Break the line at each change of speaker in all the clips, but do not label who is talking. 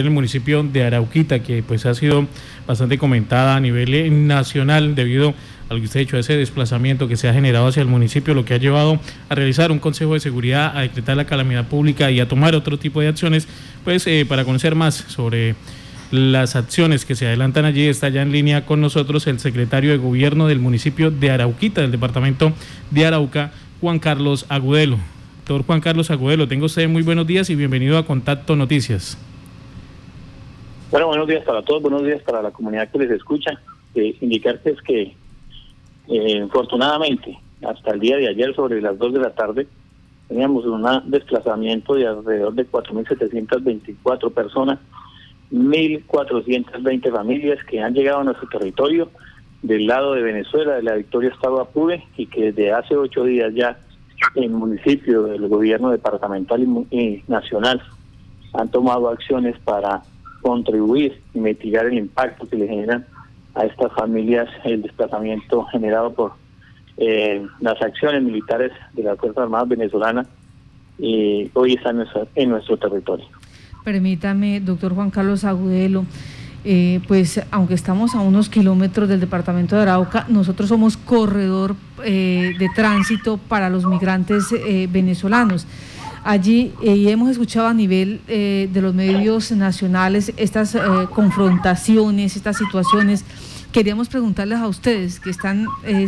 el municipio de Arauquita, que pues ha sido bastante comentada a nivel eh, nacional debido a lo que usted ha hecho, ese desplazamiento que se ha generado hacia el municipio, lo que ha llevado a realizar un consejo de seguridad, a decretar la calamidad pública y a tomar otro tipo de acciones, pues eh, para conocer más sobre las acciones que se adelantan allí, está ya en línea con nosotros el secretario de gobierno del municipio de Arauquita, del departamento de Arauca, Juan Carlos Agudelo. Doctor Juan Carlos Agudelo, tengo usted muy buenos días y bienvenido a Contacto Noticias.
Bueno, buenos días para todos, buenos días para la comunidad que les escucha. Eh, indicarles que, eh, afortunadamente, hasta el día de ayer, sobre las 2 de la tarde, teníamos un desplazamiento de alrededor de 4.724 personas, 1.420 familias que han llegado a nuestro territorio del lado de Venezuela, de la Victoria Estado Apure, y que desde hace ocho días ya en municipio del gobierno departamental y nacional han tomado acciones para contribuir y mitigar el impacto que le generan a estas familias el desplazamiento generado por eh, las acciones militares de las Fuerzas Armadas venezolanas y hoy están en nuestro, territorio.
Permítame, doctor Juan Carlos Agudelo, eh, pues aunque estamos a unos kilómetros del departamento de Arauca, nosotros somos corredor eh, de tránsito para los migrantes venezolanos allí eh, y hemos escuchado a nivel eh, de los medios nacionales estas eh, confrontaciones, estas situaciones. Queríamos preguntarles a ustedes que están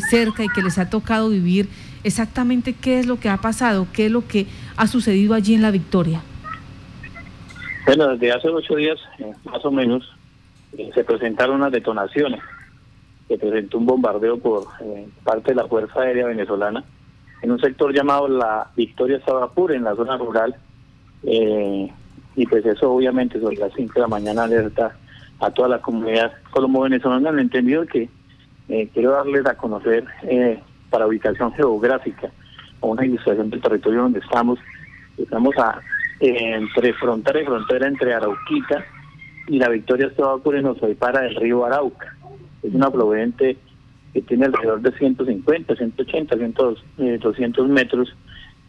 cerca y que les ha tocado vivir exactamente qué es lo que ha pasado, qué es lo que ha sucedido allí en La Victoria.
Bueno, desde hace ocho días, más o menos, se presentaron unas detonaciones. Se presentó un bombardeo por parte de la Fuerza Aérea Venezolana en un sector llamado la Victoria Sabapur, en la zona rural. Eh, y pues eso obviamente sobre las 5 de la mañana alerta a toda la comunidad colombo-venezolana. Han entendido que eh, quiero darles a conocer eh, para ubicación geográfica una ilustración del territorio donde estamos. Estamos a, entre frontera y frontera entre Arauquita y la Victoria Sabapur en para el río Arauca. Es una afluente que tiene alrededor de 150, 180, 200 metros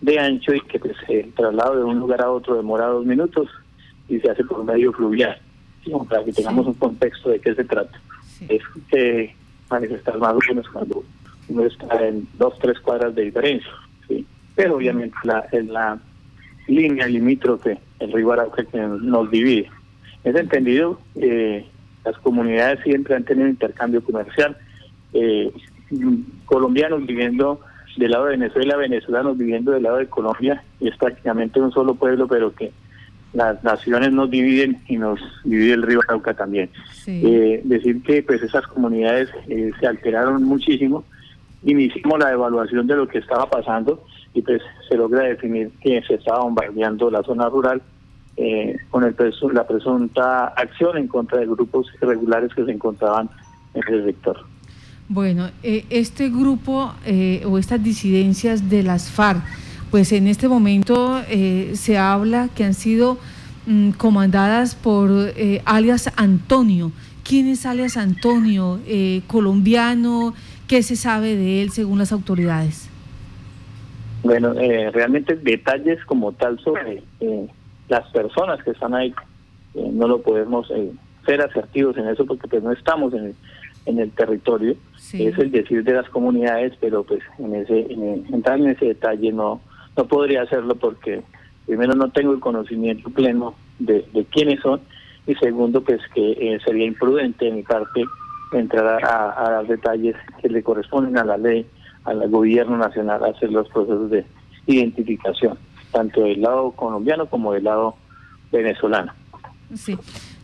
de ancho y que pues, el traslado de un lugar a otro demora dos minutos y se hace por medio fluvial, para que tengamos un contexto de qué se trata. Es que manifestar más o menos cuando uno está en dos, tres cuadras de diferencia, ¿sí? pero obviamente la, en la línea limítrofe, el río Arauca que nos divide. Es entendido, eh, las comunidades siempre han tenido intercambio comercial, eh, colombianos viviendo del lado de Venezuela, venezolanos viviendo del lado de Colombia, y es prácticamente un solo pueblo, pero que las naciones nos dividen y nos divide el río Arauca también. Eh, decir que pues esas comunidades eh, se alteraron muchísimo, iniciamos la evaluación de lo que estaba pasando y pues se logra definir que se estaba bombardeando la zona rural eh, con el la presunta acción en contra de grupos irregulares que se encontraban en el sector.
Bueno, eh, este grupo eh, o estas disidencias de las FARC, pues en este momento eh, se habla que han sido mm, comandadas por alias Antonio. ¿Quién es alias Antonio? ¿Colombiano? ¿Qué se sabe de él según las autoridades?
Bueno, realmente detalles como tal sobre las personas que están ahí, no lo podemos ser asertivos en eso porque pues no estamos en el en el territorio. Es el decir de las comunidades, pero pues en ese en entrar en ese detalle no no podría hacerlo porque primero no tengo el conocimiento pleno de, de quiénes son y segundo pues que eh, sería imprudente en mi parte entrar a, a, dar detalles que le corresponden a la ley, al gobierno nacional hacer los procesos de identificación, tanto del lado colombiano como del lado venezolano.
Sí.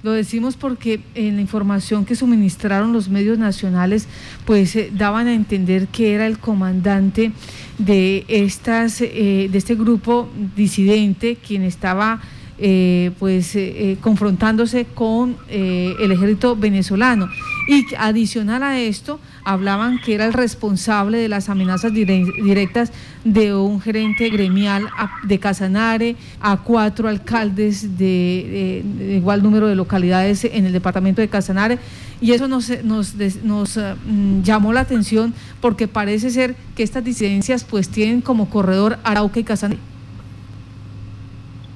Lo decimos porque en la información que suministraron los medios nacionales, pues eh, daban a entender que era el comandante de estas, eh, de este grupo disidente, quien estaba eh, pues confrontándose con el ejército venezolano. Y adicional a esto, hablaban que era el responsable de las amenazas directas de un gerente gremial de Casanare, a cuatro alcaldes de, igual número de localidades en el departamento de Casanare. Y eso nos, nos, nos mm, llamó la atención porque parece ser que estas disidencias pues tienen como corredor Arauca y Casanare.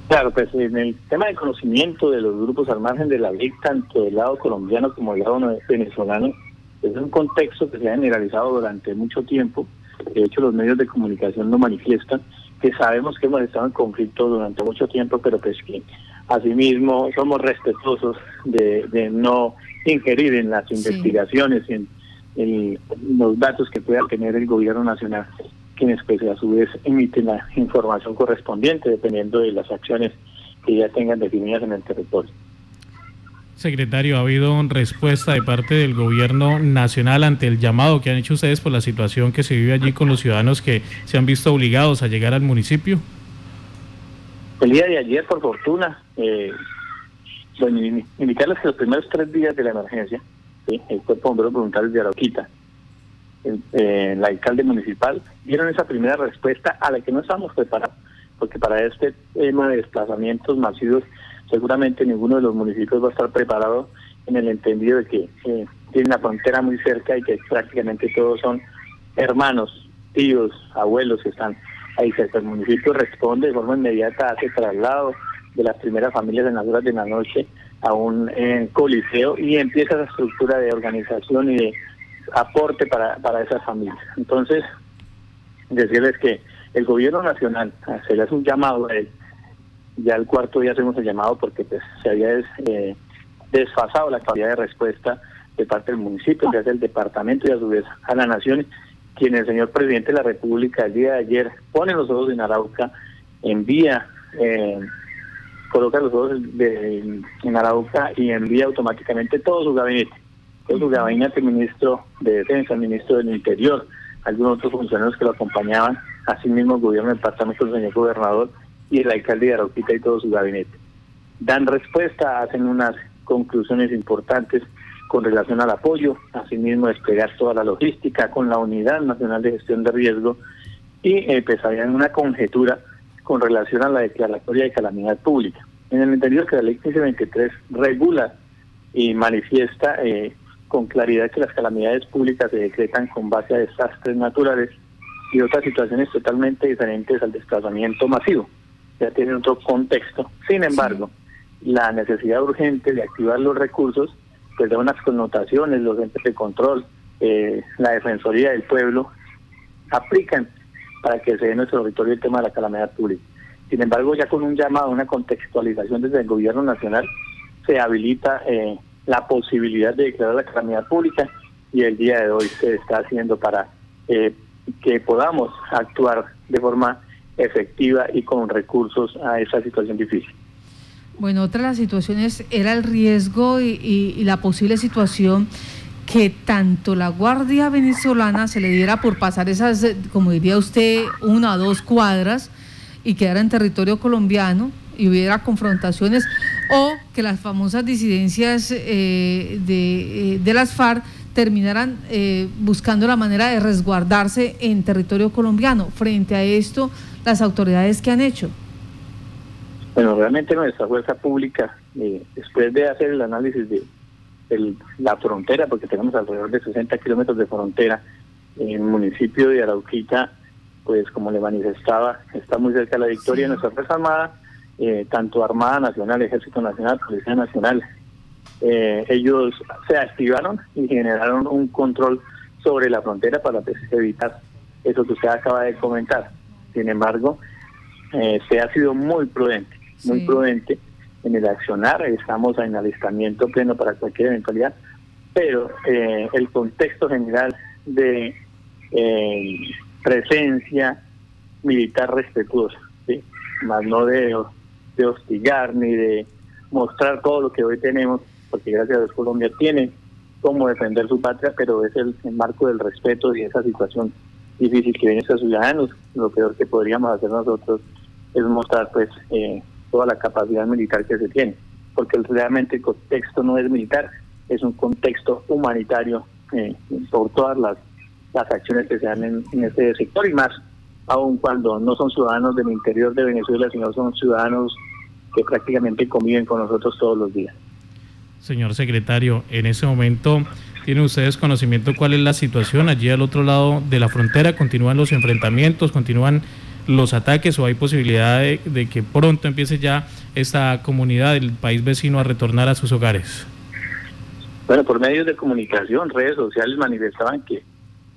Claro, pues en el tema de conocimiento de los grupos al margen de la ley, tanto del lado colombiano como del lado venezolano, es un contexto que se ha generalizado durante mucho tiempo. De hecho, los medios de comunicación lo manifiestan, que sabemos que hemos estado en conflicto durante mucho tiempo, pero pues que asimismo somos respetuosos de, no ingerir en las investigaciones y en, los datos que pueda tener el gobierno nacional quienes pues a su vez emiten la información correspondiente dependiendo de las acciones que ya tengan definidas en el territorio.
Secretario, ¿ha habido respuesta de parte del gobierno nacional ante el llamado que han hecho ustedes por la situación que se vive allí con los ciudadanos que se han visto obligados a llegar al municipio?
El día de ayer, por fortuna, eh, bueno, indicarles que los primeros tres días de la emergencia, el Cuerpo de Bomberos Voluntarios de Arauquita, el, eh, alcalde municipal, dieron esa primera respuesta a la que no estábamos preparados, porque para este tema de desplazamientos masivos seguramente ninguno de los municipios va a estar preparado en el entendido de que eh, tienen la frontera muy cerca y que prácticamente todos son hermanos, tíos, abuelos que están ahí cerca. El municipio responde de forma inmediata, hace traslado de las primeras familias en las horas de la noche a un coliseo y empieza esa estructura de organización y de aporte para, para esas familias. Entonces, decirles que el gobierno nacional, se hace un llamado a él, ya el cuarto día hacemos el llamado porque pues, se había eh, desfasado la capacidad de respuesta de parte del municipio, desde el departamento y a su vez a la nación, quien el señor presidente de la República el día de ayer pone los ojos en Arauca, envía, eh, coloca los ojos en Arauca y envía automáticamente todo su gabinete su gabinete, ministro de Defensa, ministro del Interior, algunos otros funcionarios que lo acompañaban, asimismo el gobierno del departamento, el señor gobernador y el alcalde de Arauquita y todo su gabinete. Dan respuesta, hacen unas conclusiones importantes con relación al apoyo, asimismo desplegar toda la logística con la Unidad Nacional de Gestión de Riesgo y empezarían una conjetura con relación a la declaratoria de calamidad pública. En el interior que la ley 1523 regula y manifiesta eh, con claridad que las calamidades públicas se decretan con base a desastres naturales y otras situaciones totalmente diferentes al desplazamiento masivo. Ya tiene otro contexto. Sin embargo, la necesidad urgente de activar los recursos, pues da unas connotaciones, los entes de control, eh, la Defensoría del Pueblo, aplican para que se dé en nuestro territorio el tema de la calamidad pública. Sin embargo, ya con un llamado, una contextualización desde el gobierno nacional, se habilita eh, la posibilidad de declarar la calamidad pública y el día de hoy se está haciendo para eh, que podamos actuar de forma efectiva y con recursos a esa situación difícil.
Bueno, otra de las situaciones era el riesgo y, la posible situación que tanto la Guardia Venezolana se le diera por pasar esas, como diría usted, una o dos cuadras y quedara en territorio colombiano y hubiera confrontaciones o que las famosas disidencias eh, de, eh, de, las FARC terminaran eh, buscando la manera de resguardarse en territorio colombiano. Frente a esto, las autoridades que han hecho.
Bueno, realmente nuestra fuerza pública, después de hacer el análisis de, la frontera, porque tenemos alrededor de 60 kilómetros de frontera, en el municipio de Arauquita, pues como le manifestaba, está muy cerca de la victoria de nuestra Fuerza Armada eh, tanto Armada Nacional, Ejército Nacional, Policía Nacional, eh, ellos se activaron y generaron un control sobre la frontera para pues, evitar eso que usted acaba de comentar. Sin embargo, eh, se ha sido muy prudente, muy prudente en el accionar, estamos en alistamiento pleno para cualquier eventualidad, pero el contexto general de presencia militar respetuosa, ¿sí? más no de de hostigar ni de mostrar todo lo que hoy tenemos, porque gracias a Dios Colombia tiene cómo defender su patria, pero es el, marco del respeto y esa situación difícil que viene a sus ciudadanos. Lo peor que podríamos hacer nosotros es mostrar pues eh, toda la capacidad militar que se tiene, porque realmente el contexto no es militar, es un contexto humanitario eh, por todas las, las acciones que se dan en, en este sector y más aun cuando no son ciudadanos del interior de Venezuela, sino son ciudadanos que prácticamente conviven con nosotros todos los días.
Señor secretario, en ese momento ¿Tienen ustedes conocimiento cuál es la situación allí al otro lado de la frontera? ¿Continúan los enfrentamientos? ¿Continúan los ataques o hay posibilidad de, que pronto empiece ya esta comunidad del país vecino a retornar a sus hogares?
Bueno, por medios de comunicación, redes sociales manifestaban que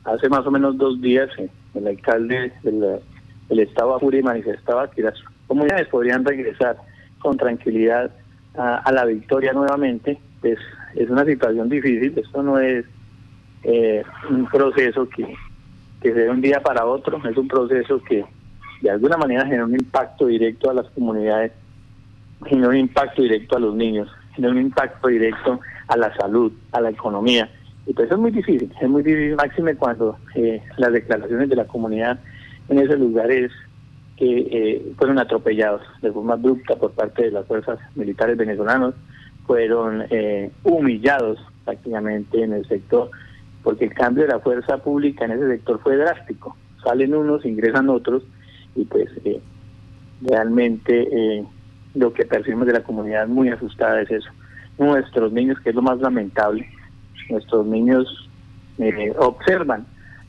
hace más o menos dos días eh, el alcalde del, estado Apure manifestaba que las comunidades podrían regresar con tranquilidad a, la victoria nuevamente. Pues es una situación difícil, esto no es eh, un proceso que, que se un día para otro, es un proceso que de alguna manera genera un impacto directo a las comunidades, genera un impacto directo a los niños, genera un impacto directo a la salud, a la economía. Y pues es muy difícil, es muy difícil, máxime cuando eh, las declaraciones de la comunidad en ese lugar es que eh, fueron atropellados de forma abrupta por parte de las fuerzas militares venezolanos, fueron eh, humillados prácticamente en el sector, porque el cambio de la fuerza pública en ese sector fue drástico. Salen unos, ingresan otros, y pues eh, realmente eh, lo que percibimos de la comunidad muy asustada es eso. Nuestros niños, que es lo más lamentable, nuestros niños eh, observan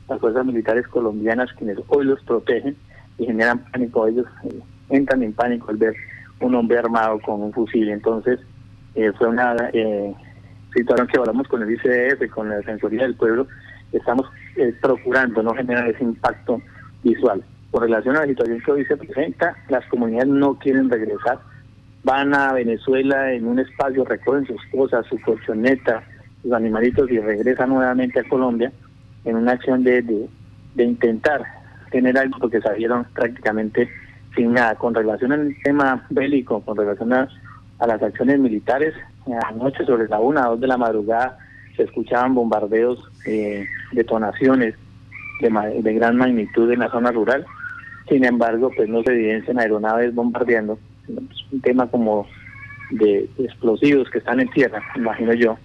las fuerzas militares colombianas quienes hoy los protegen y generan pánico, ellos entran en pánico al ver un hombre armado con un fusil. Entonces, fue una situación que hablamos con el ICDF, con la Defensoría del Pueblo, estamos procurando no generar ese impacto visual con relación a la situación que hoy se presenta, las comunidades no quieren regresar, van a Venezuela en un espacio, recogen sus cosas, su colchoneta, sus animalitos y regresan nuevamente a Colombia en una acción de, de, intentar tener algo porque salieron prácticamente sin nada. Con relación al tema bélico, con relación a, las acciones militares, anoche sobre la una, dos de la madrugada se escuchaban bombardeos, eh, detonaciones de, de gran magnitud en la zona rural. Sin embargo, pues no se evidencian aeronaves bombardeando, un tema como de, explosivos que están en tierra, imagino yo,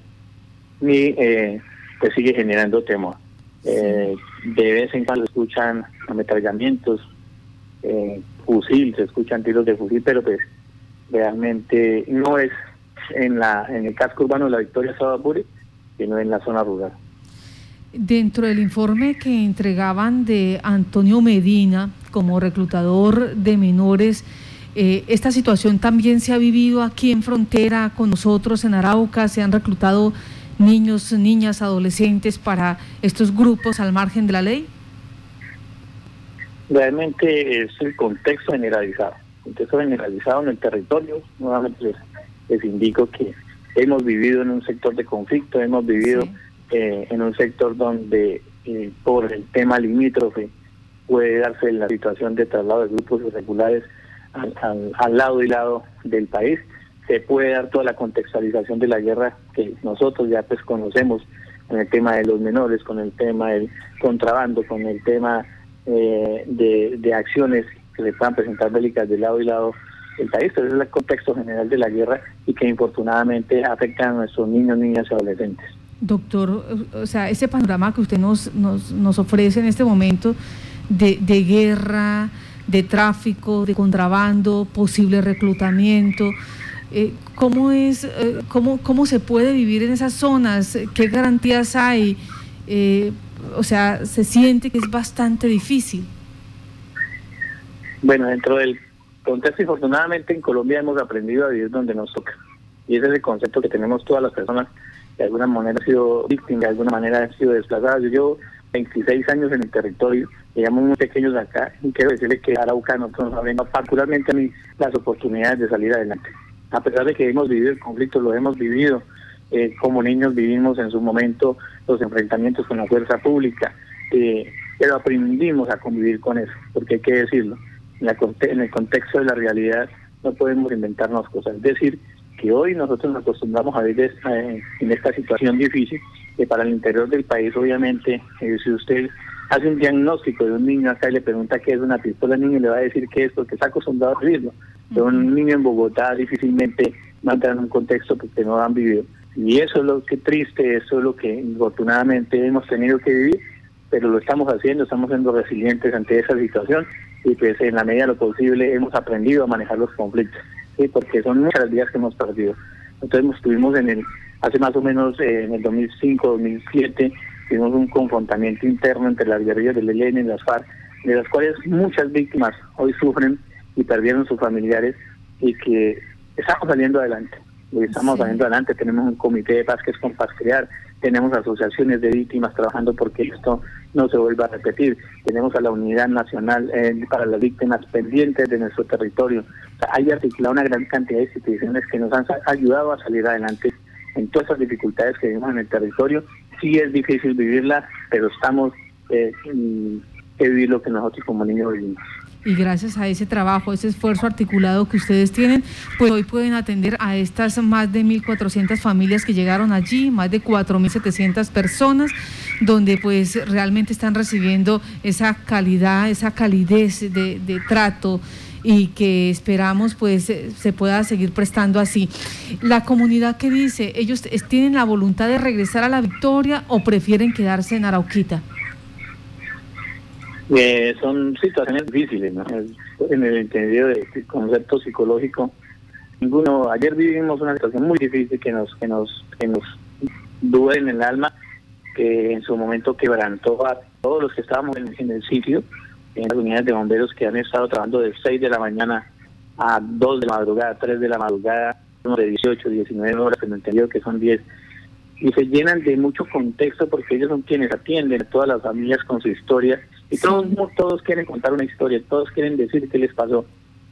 ni eh, pues sigue generando temor. Eh, de vez en cuando se escuchan ametrallamientos, eh, fusil, se escuchan tiros de fusil, pero pues realmente no es en la en el casco urbano de la Victoria Sabapuri, sino en la zona rural.
Dentro del informe que entregaban de Antonio Medina como reclutador de menores, eh, esta situación también se ha vivido aquí en frontera con nosotros en Arauca, se han reclutado niños, niñas, adolescentes para estos grupos al margen de la ley.
Realmente es el contexto generalizado, contexto generalizado en el territorio. Nuevamente les, indico que hemos vivido en un sector de conflicto, hemos vivido... Eh, en un sector donde eh, por el tema limítrofe puede darse la situación de traslado de grupos irregulares al, lado y lado del país. Se puede dar toda la contextualización de la guerra que nosotros ya pues conocemos en el tema de los menores, con el tema del contrabando, con el tema eh, de, de acciones se puedan presentar bélicas de lado y lado del país. Ese es el contexto general de la guerra y que infortunadamente afecta a nuestros niños, niñas y adolescentes.
Doctor, o sea, ese panorama que usted nos, nos, nos ofrece en este momento de, de, guerra, de tráfico, de contrabando, posible reclutamiento, eh, ¿cómo, es, eh, cómo, ¿cómo se puede vivir en esas zonas? ¿Qué garantías hay? Eh, o sea, se siente que es bastante difícil.
Bueno, dentro del contexto, infortunadamente en Colombia hemos aprendido a vivir donde nos toca. Y ese es el concepto que tenemos todas las personas de alguna manera ha sido víctima, de alguna manera ha sido desplazada. Yo llevo 26 años en el territorio, llegamos muy pequeños acá y quiero decirle que Arauca nosotros nos particularmente a mí las oportunidades de salir adelante. A pesar de que hemos vivido el conflicto, lo hemos vivido, eh, como niños vivimos en su momento los enfrentamientos con la fuerza pública, eh, pero aprendimos a convivir con eso, porque hay que decirlo, en, en el contexto de la realidad no podemos inventarnos cosas. Es decir, que hoy nosotros nos acostumbramos a vivir en esta situación difícil, que para el interior del país obviamente, eh, si usted hace un diagnóstico de un niño acá y le pregunta qué es una pistola, el niño le va a decir qué es porque está acostumbrado a vivirlo. Pero un niño en Bogotá difícilmente va a entrar en un contexto porque no han vivido. Y eso es lo que triste, eso es lo que infortunadamente hemos tenido que vivir, pero lo estamos haciendo, estamos siendo resilientes ante esa situación y pues en la medida de lo posible hemos aprendido a manejar los conflictos porque son muchas días que hemos perdido. Entonces estuvimos en el, hace más o menos eh, en el 2005, 2007, tuvimos un confrontamiento interno entre las guerrillas del ELN y las FARC, de las cuales muchas víctimas hoy sufren y perdieron sus familiares y que estamos saliendo adelante. Estamos saliendo adelante, tenemos un comité de paz que es con Paz Crear, tenemos asociaciones de víctimas trabajando porque esto no se vuelva a repetir, tenemos a la Unidad Nacional eh, para las Víctimas pendientes de nuestro territorio. hay articulado una gran cantidad de instituciones que nos han ayudado a salir adelante en todas esas dificultades que vivimos en el territorio. Sí es difícil vivirla, pero estamos eh, que vivir lo que nosotros como niños vivimos
y gracias a ese trabajo, ese esfuerzo articulado que ustedes tienen, pues hoy pueden atender a estas más de 1.400 familias que llegaron allí, más de 4.700 personas, donde pues realmente están recibiendo esa calidad, esa calidez de, de trato y que esperamos pues se pueda seguir prestando así. La comunidad que dice, ellos tienen la voluntad de regresar a la victoria o prefieren quedarse en Arauquita.
Eh, son situaciones difíciles, en el entendido del concepto psicológico. Ninguno, ayer vivimos una situación muy difícil que nos que nos que nos duele en el alma, que en su momento quebrantó a todos los que estábamos en, el sitio, en las unidades de bomberos que han estado trabajando de 6 de la mañana a 2 de la madrugada, 3 de la madrugada, de 18, 19 horas, en el entendido que son 10 y se llenan de mucho contexto porque ellos son quienes atienden a todas las familias con su historia y todos, todos quieren contar una historia, todos quieren decir qué les pasó.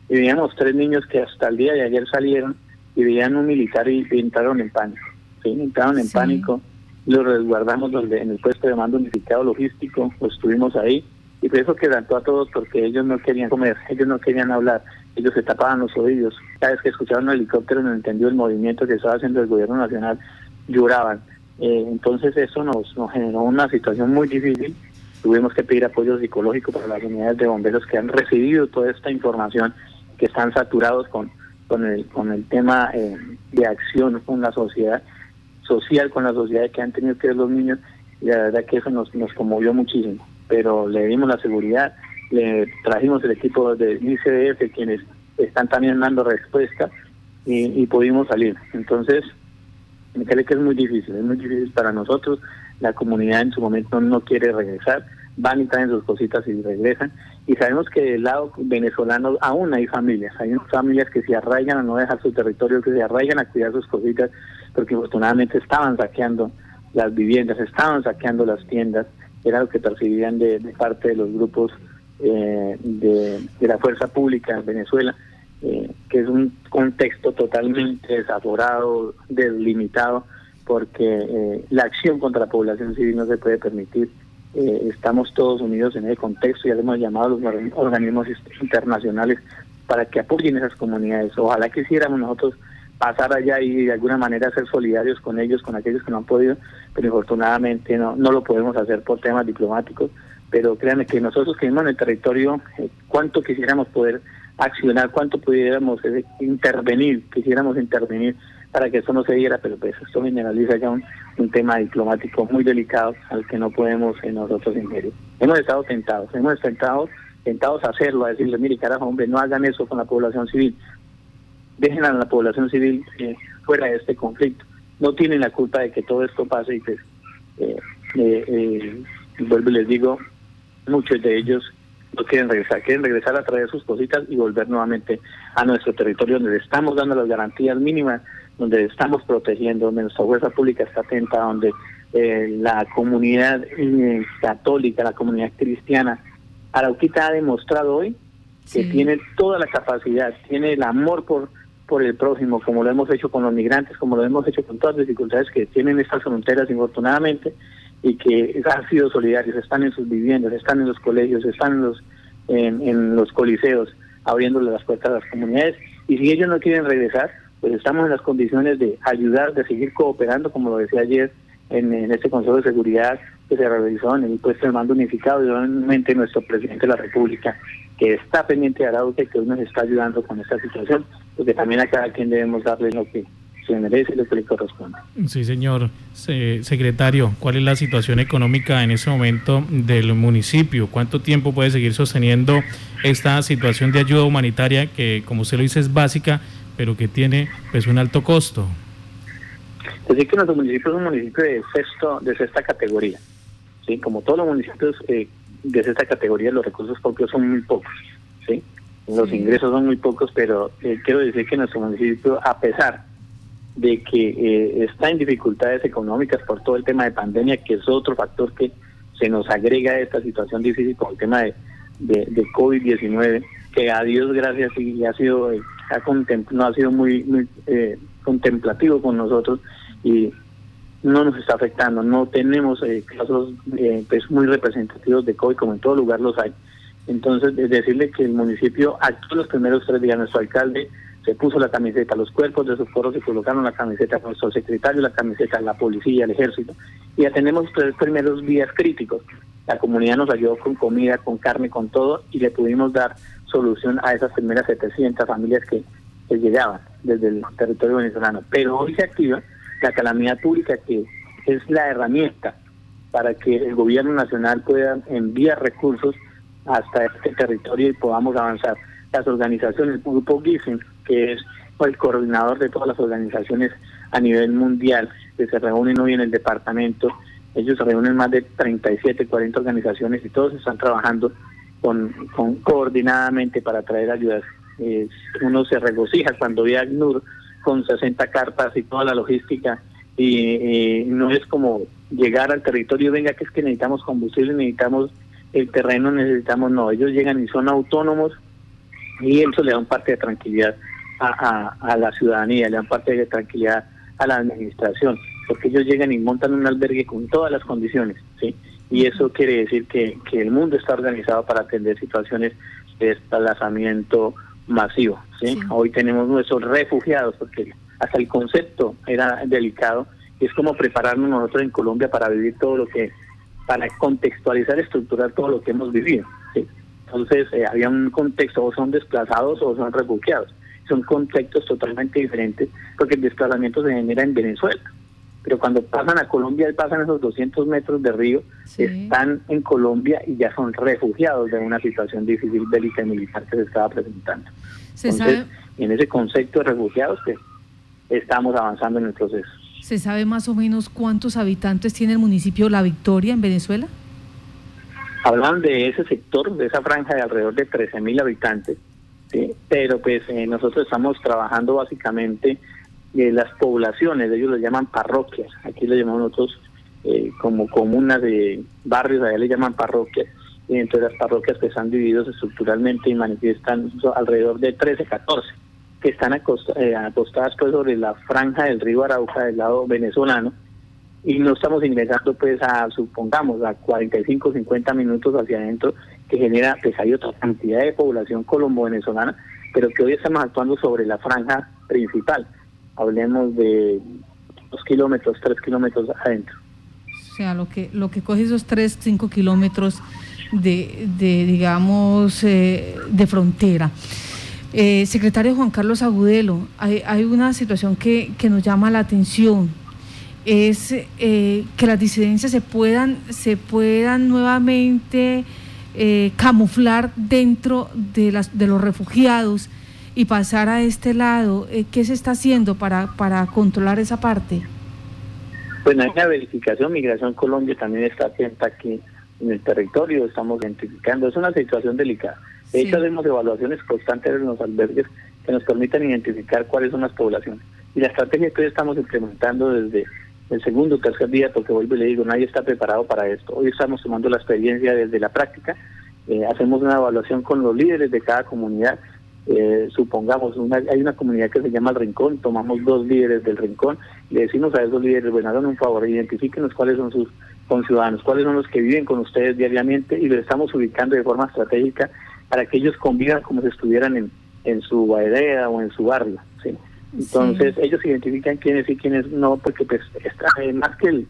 Y veíamos tres niños que hasta el día de ayer salieron y veían un militar y, entraron en pánico. ¿sí? Entraron en pánico, los resguardamos en el puesto de mando unificado logístico, pues estuvimos ahí y por eso quebrantó a todos porque ellos no querían comer, ellos no querían hablar, ellos se tapaban los oídos. Cada vez que escuchaban un helicóptero no entendió el movimiento que estaba haciendo el gobierno nacional, lloraban. Eh, entonces eso nos, nos generó una situación muy difícil Tuvimos que pedir apoyo psicológico para las unidades de bomberos que han recibido toda esta información, que están saturados con, con, el, con el tema eh, de acción con la sociedad, social con la sociedad que han tenido que ver los niños, y la verdad que eso nos, nos conmovió muchísimo. Pero le dimos la seguridad, le trajimos el equipo de ICDF, quienes están también dando respuesta, y, y pudimos salir. Entonces, me parece que es muy difícil, es muy difícil para nosotros la comunidad en su momento no quiere regresar, van y traen sus cositas y regresan. Y sabemos que del lado venezolano aún hay familias, hay familias que se arraigan a no dejar su territorio, que se arraigan a cuidar sus cositas, porque afortunadamente estaban saqueando las viviendas, estaban saqueando las tiendas, era lo que percibían de, parte de los grupos eh, de, la fuerza pública en Venezuela, eh, que es un contexto totalmente desaforado, deslimitado, porque eh, la acción contra la población civil no se puede permitir. Eh, estamos todos unidos en ese contexto y hemos llamado a los organismos internacionales para que apoyen esas comunidades. Ojalá quisiéramos nosotros pasar allá y de alguna manera ser solidarios con ellos, con aquellos que no han podido, pero infortunadamente no, no lo podemos hacer por temas diplomáticos. Pero créanme que nosotros que vivimos en el territorio, eh, cuánto quisiéramos poder accionar, cuánto pudiéramos intervenir, quisiéramos intervenir para que eso no se diera, pero pues esto generaliza ya un, tema diplomático muy delicado al que no podemos en nosotros ingerir. Hemos estado tentados, hemos estado tentados a hacerlo, a decirle, mire, carajo, hombre, no hagan eso con la población civil, dejen a la población civil eh, fuera de este conflicto. No tienen la culpa de que todo esto pase y pues, eh, eh, eh vuelvo y les digo, muchos de ellos no quieren regresar, quieren regresar a traer sus cositas y volver nuevamente a nuestro territorio donde estamos dando las garantías mínimas donde estamos protegiendo, donde nuestra fuerza pública está atenta, donde eh, la comunidad eh, católica, la comunidad cristiana, Arauquita ha demostrado hoy que tiene toda la capacidad, tiene el amor por por el prójimo, como lo hemos hecho con los migrantes, como lo hemos hecho con todas las dificultades que tienen estas fronteras, infortunadamente, y que han sido solidarios, están en sus viviendas, están en los colegios, están en los, en, en los coliseos, abriéndole las puertas a las comunidades. Y si ellos no quieren regresar, pues estamos en las condiciones de ayudar, de seguir cooperando, como lo decía ayer en, este Consejo de Seguridad que se realizó en el puesto de mando unificado y obviamente nuestro presidente de la República, que está pendiente de Arauca y que hoy nos está ayudando con esta situación, porque también a cada quien debemos darle lo que se merece y lo que le corresponde.
Sí, señor secretario, ¿cuál es la situación económica en ese momento del municipio? ¿Cuánto tiempo puede seguir sosteniendo esta situación de ayuda humanitaria que, como usted lo dice, es básica? Pero que tiene pues un alto costo.
Decir que nuestro municipio es un municipio de sexto, de sexta categoría. ¿sí? Como todos los municipios eh, de sexta categoría, los recursos propios son muy pocos. ¿sí? Los ingresos son muy pocos, pero eh, quiero decir que nuestro municipio, a pesar de que eh, está en dificultades económicas por todo el tema de pandemia, que es otro factor que se nos agrega a esta situación difícil con el tema de, de, COVID-19, que a Dios gracias y ha sido ha no ha sido muy, muy eh, contemplativo con nosotros y no nos está afectando. No tenemos eh, casos eh, pues muy representativos de COVID como en todo lugar los hay. Entonces, decirle que el municipio actuó los primeros tres días. Nuestro alcalde se puso la camiseta, los cuerpos de sus foros se colocaron la camiseta, nuestro secretario la camiseta, la policía, el ejército. Y ya tenemos tres primeros días críticos. La comunidad nos ayudó con comida, con carne, con todo y le pudimos dar solución a esas primeras 700 familias que, llegaban desde el territorio venezolano. Pero hoy se activa la calamidad pública que es la herramienta para que el gobierno nacional pueda enviar recursos hasta este territorio y podamos avanzar. Las organizaciones, el grupo GIFIN, que es el coordinador de todas las organizaciones a nivel mundial, que se reúnen hoy en el departamento, ellos reúnen más de 37, 40 organizaciones y todos están trabajando con, con coordinadamente para traer ayudas. uno se regocija cuando ve a ACNUR con 60 cartas y toda la logística y, no es como llegar al territorio, venga que es que necesitamos combustible, necesitamos el terreno, necesitamos, no, ellos llegan y son autónomos y eso le da un parte de tranquilidad a, a, la ciudadanía, le dan parte de tranquilidad a la administración, porque ellos llegan y montan un albergue con todas las condiciones, ¿sí? Y eso quiere decir que, que el mundo está organizado para atender situaciones de desplazamiento masivo. ¿sí? Hoy tenemos nuestros refugiados, porque hasta el concepto era delicado, y es como prepararnos nosotros en Colombia para vivir todo lo que, para contextualizar, estructurar todo lo que hemos vivido. ¿sí? Entonces, eh, había un contexto, o son desplazados o son refugiados. Son contextos totalmente diferentes, porque el desplazamiento se genera en Venezuela pero cuando pasan a Colombia y pasan esos 200 metros de río, están en Colombia y ya son refugiados de una situación difícil bélica y militar que se estaba presentando. Entonces, en ese concepto de refugiados que estamos avanzando en el proceso.
¿Se sabe más o menos cuántos habitantes tiene el municipio La Victoria en Venezuela?
Hablan de ese sector, de esa franja de alrededor de 13.000 habitantes, ¿sí? pero pues eh, nosotros estamos trabajando básicamente eh, las poblaciones, ellos lo llaman parroquias, aquí lo llamamos nosotros eh, como comunas de barrios, allá le llaman parroquias, y entre las parroquias que están divididos estructuralmente y manifiestan alrededor de 13, 14, que están eh, acostadas pues sobre la franja del río Arauca del lado venezolano, y no estamos ingresando pues a, supongamos, a 45, 50 minutos hacia adentro, que genera, pues hay otra cantidad de población colombo-venezolana, pero que hoy estamos actuando sobre la franja principal hablemos de dos kilómetros, tres kilómetros adentro.
O sea, lo que, lo que coge esos tres, cinco kilómetros de, de digamos, eh, de frontera. Eh, secretario Juan Carlos Agudelo, hay, una situación que, que, nos llama la atención, es eh, que las disidencias se puedan, se puedan nuevamente camuflar dentro de, las, de los refugiados y pasar a este lado, eh, ¿qué se está haciendo para, para controlar esa parte?
Bueno, hay una verificación, Migración Colombia también está atenta aquí en el territorio, estamos identificando, es una situación delicada. De hecho, hacemos evaluaciones constantes en los albergues que nos permitan identificar cuáles son las poblaciones. Y la estrategia que hoy estamos implementando desde el segundo o tercer día, porque vuelvo y le digo, nadie está preparado para esto. Hoy estamos tomando la experiencia desde la práctica, eh, hacemos una evaluación con los líderes de cada comunidad eh, supongamos, hay una comunidad que se llama El Rincón, tomamos dos líderes del Rincón y le decimos a esos líderes, bueno, hagan un favor, identifíquenos cuáles son sus conciudadanos, cuáles son los que viven con ustedes diariamente y los estamos ubicando de forma estratégica para que ellos convivan como si estuvieran en, en su vereda o en su barrio. ¿sí? Entonces, ellos identifican quiénes y quiénes no, porque pues está, más que el,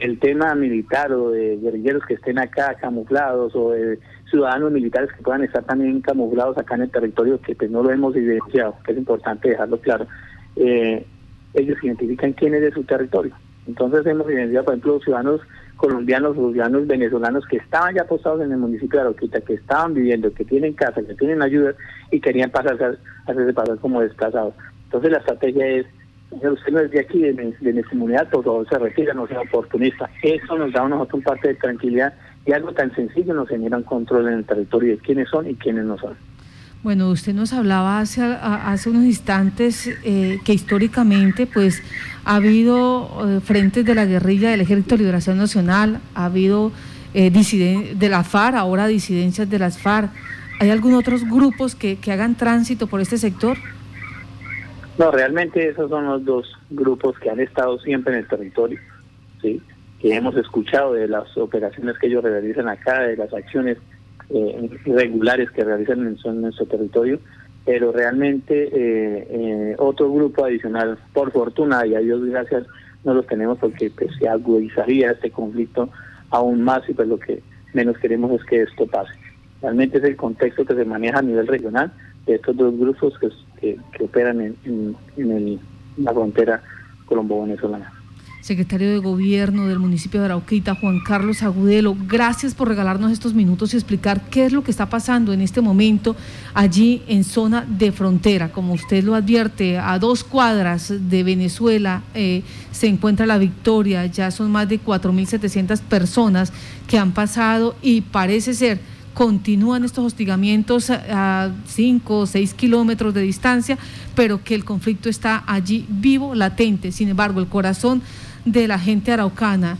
el tema militar o de guerrilleros que estén acá camuflados o de ciudadanos militares que puedan estar también camuflados acá en el territorio, que pues no lo hemos evidenciado, que es importante dejarlo claro, eh, ellos identifican quién es de su territorio. Entonces hemos evidenciado, por ejemplo, ciudadanos colombianos, ciudadanos venezolanos que estaban ya postados en el municipio de Aroquita, que estaban viviendo, que tienen casa, que tienen ayuda y querían pasarse, hacerse pasar como desplazados. Entonces la estrategia es usted no es de aquí, de mi, comunidad, por favor se retira, no sea oportunista. Eso nos da a nosotros un parte de tranquilidad y algo tan sencillo nos genera un control en el territorio de quiénes son y quiénes no son.
Bueno, usted nos hablaba hace, hace unos instantes eh, que históricamente pues ha habido eh, frentes de la guerrilla del Ejército de Liberación Nacional, ha habido eh, de la FARC, ahora disidencias de las FARC. ¿Hay algunos otros grupos que, que hagan tránsito por este sector?
No, realmente esos son los dos grupos que han estado siempre en el territorio, ¿sí? que hemos escuchado de las operaciones que ellos realizan acá, de las acciones eh, regulares que realizan en, nuestro territorio, pero realmente eh, eh, otro grupo adicional, por fortuna y a Dios gracias, no los tenemos porque pues, se agudizaría este conflicto aún más y pues lo que menos queremos es que esto pase. Realmente es el contexto que se maneja a nivel regional de estos dos grupos que, que, operan en, la frontera colombo-venezolana
secretario de Gobierno del municipio de Arauquita, Juan Carlos Agudelo. Gracias por regalarnos estos minutos y explicar qué es lo que está pasando en este momento allí en zona de frontera. Como usted lo advierte, a dos cuadras de Venezuela eh, se encuentra la victoria. Ya son más de 4.700 personas que han pasado y parece ser continúan estos hostigamientos a 5 o 6 kilómetros de distancia, pero que el conflicto está allí vivo, latente. Sin embargo, el corazón de la gente araucana,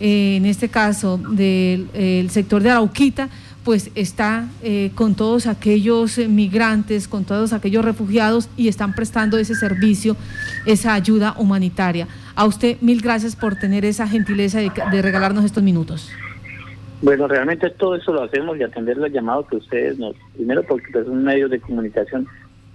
eh, en este caso del sector de Arauquita, pues está eh, con todos aquellos migrantes, con todos aquellos refugiados y están prestando ese servicio, esa ayuda humanitaria. A usted mil gracias por tener esa gentileza de, regalarnos estos minutos.
Bueno, realmente todo eso lo hacemos y atender los llamados que ustedes nos, primero porque es un medio de comunicación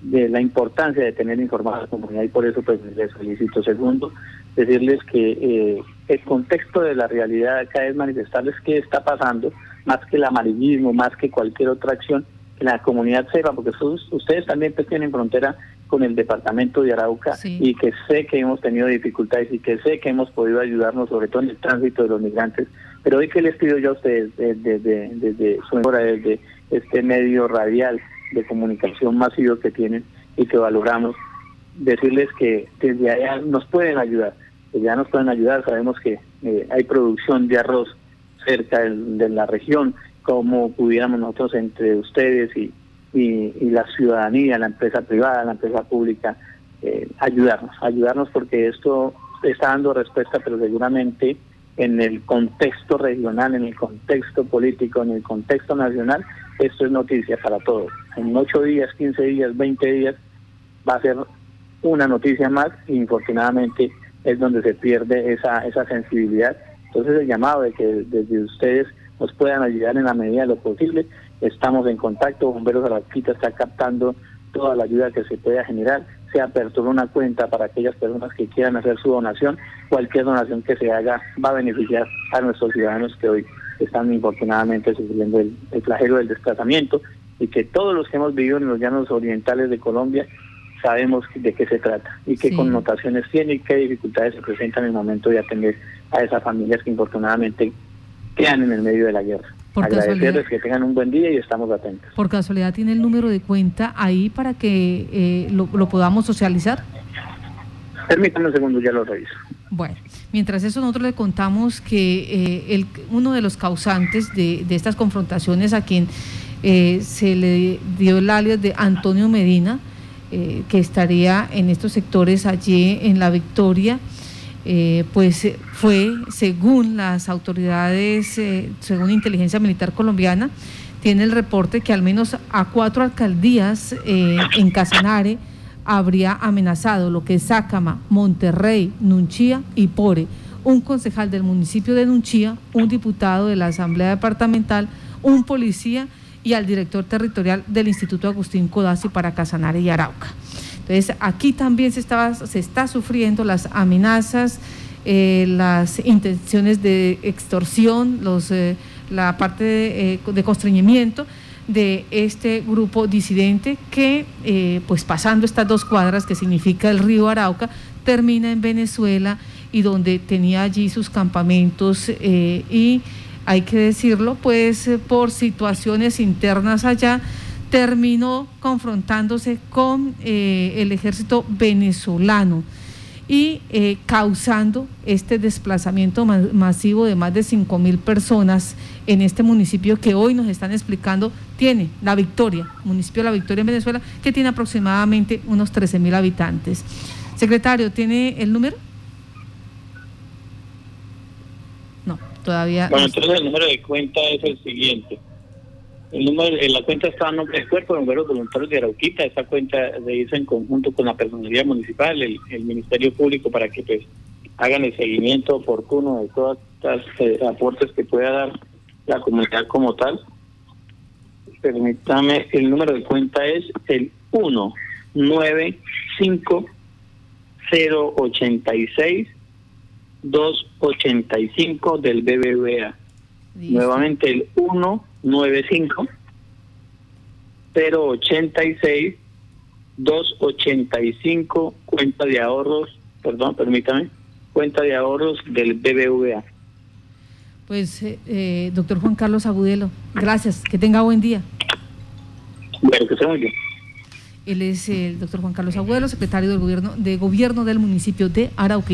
de la importancia de tener informada a la comunidad y por eso pues les solicito. Segundo, decirles que eh, el contexto de la realidad acá es manifestarles qué está pasando, más que el amarillismo, más que cualquier otra acción, que la comunidad sepa, porque ustedes también pues, tienen frontera con el departamento de Arauca y que sé que hemos tenido dificultades y que sé que hemos podido ayudarnos sobre todo en el tránsito de los migrantes, pero hoy que les pido yo a ustedes desde, desde, desde su hora, desde este medio radial, de comunicación masivo que tienen y que valoramos, decirles que desde allá nos pueden ayudar, desde allá nos pueden ayudar, sabemos que eh, hay producción de arroz cerca de, la región, como pudiéramos nosotros entre ustedes y, y, la ciudadanía, la empresa privada, la empresa pública, eh, ayudarnos, ayudarnos porque esto está dando respuesta, pero seguramente en el contexto regional, en el contexto político, en el contexto nacional, esto es noticia para todos. En 8 días, 15 días, 20 días va a ser una noticia más y infortunadamente es donde se pierde esa, esa sensibilidad. Entonces el llamado de que desde ustedes nos puedan ayudar en la medida de lo posible. Estamos en contacto, Bomberos Arauquita está captando toda la ayuda que se pueda generar. Se apertura una cuenta para aquellas personas que quieran hacer su donación. Cualquier donación que se haga va a beneficiar a nuestros ciudadanos que hoy están infortunadamente sufriendo el, flagelo del desplazamiento y que todos los que hemos vivido en los llanos orientales de Colombia sabemos de qué se trata y qué connotaciones tiene y qué dificultades se presentan en el momento de atender a esas familias que infortunadamente quedan en el medio de la guerra. Por Agradecerles que tengan un buen día y estamos atentos.
Por casualidad, ¿tiene el número de cuenta ahí para que eh, lo, lo podamos socializar?
Permítanme un segundo, ya lo reviso.
Bueno, mientras eso nosotros le contamos que eh, el, uno de los causantes de, estas confrontaciones a quien eh, se le dio el alias de Antonio Medina, que estaría en estos sectores allí en La Victoria, pues fue, según las autoridades, según inteligencia militar colombiana, tiene el reporte que al menos a cuatro alcaldías en Casanare, habría amenazado lo que es Sácama, Monterrey, Nunchía y Pore, un concejal del municipio de Nunchía, un diputado de la Asamblea Departamental, un policía y al director territorial del Instituto Agustín Codazzi para Casanare y Arauca. Entonces, aquí también se, estaba, está sufriendo las amenazas, eh, las intenciones de extorsión, eh, la parte de, eh, de constreñimiento de este grupo disidente que, pues pasando estas dos cuadras, que significa el río Arauca, termina en Venezuela y donde tenía allí sus campamentos y hay que decirlo, pues por situaciones internas allá, terminó confrontándose con el ejército venezolano y eh, causando este desplazamiento masivo de más de 5 mil personas en este municipio que hoy nos están explicando tiene La Victoria, municipio de La Victoria en Venezuela, que tiene aproximadamente unos 13 mil habitantes. Secretario, ¿tiene el número? No, todavía.
Bueno, entonces el número de cuenta es el siguiente. El número, en la cuenta está a nombre del cuerpo de bomberos voluntarios de Arauquita. Esa cuenta se hizo en conjunto con la personalidad municipal, el, Ministerio Público, para que pues hagan el seguimiento oportuno de todas las eh, aportes que pueda dar la comunidad como tal. Permítame, el número de cuenta es el 195 086 285 del BBVA. Nuevamente el 195 086 285 cuenta de ahorros, perdón, permítame, cuenta de ahorros del BBVA.
Pues, eh, eh, doctor Juan Carlos Agudelo, gracias, que tenga buen día.
Bueno, que sea muy bien.
Él es el doctor Juan Carlos Agudelo, secretario del gobierno, de gobierno del municipio de Arauquita.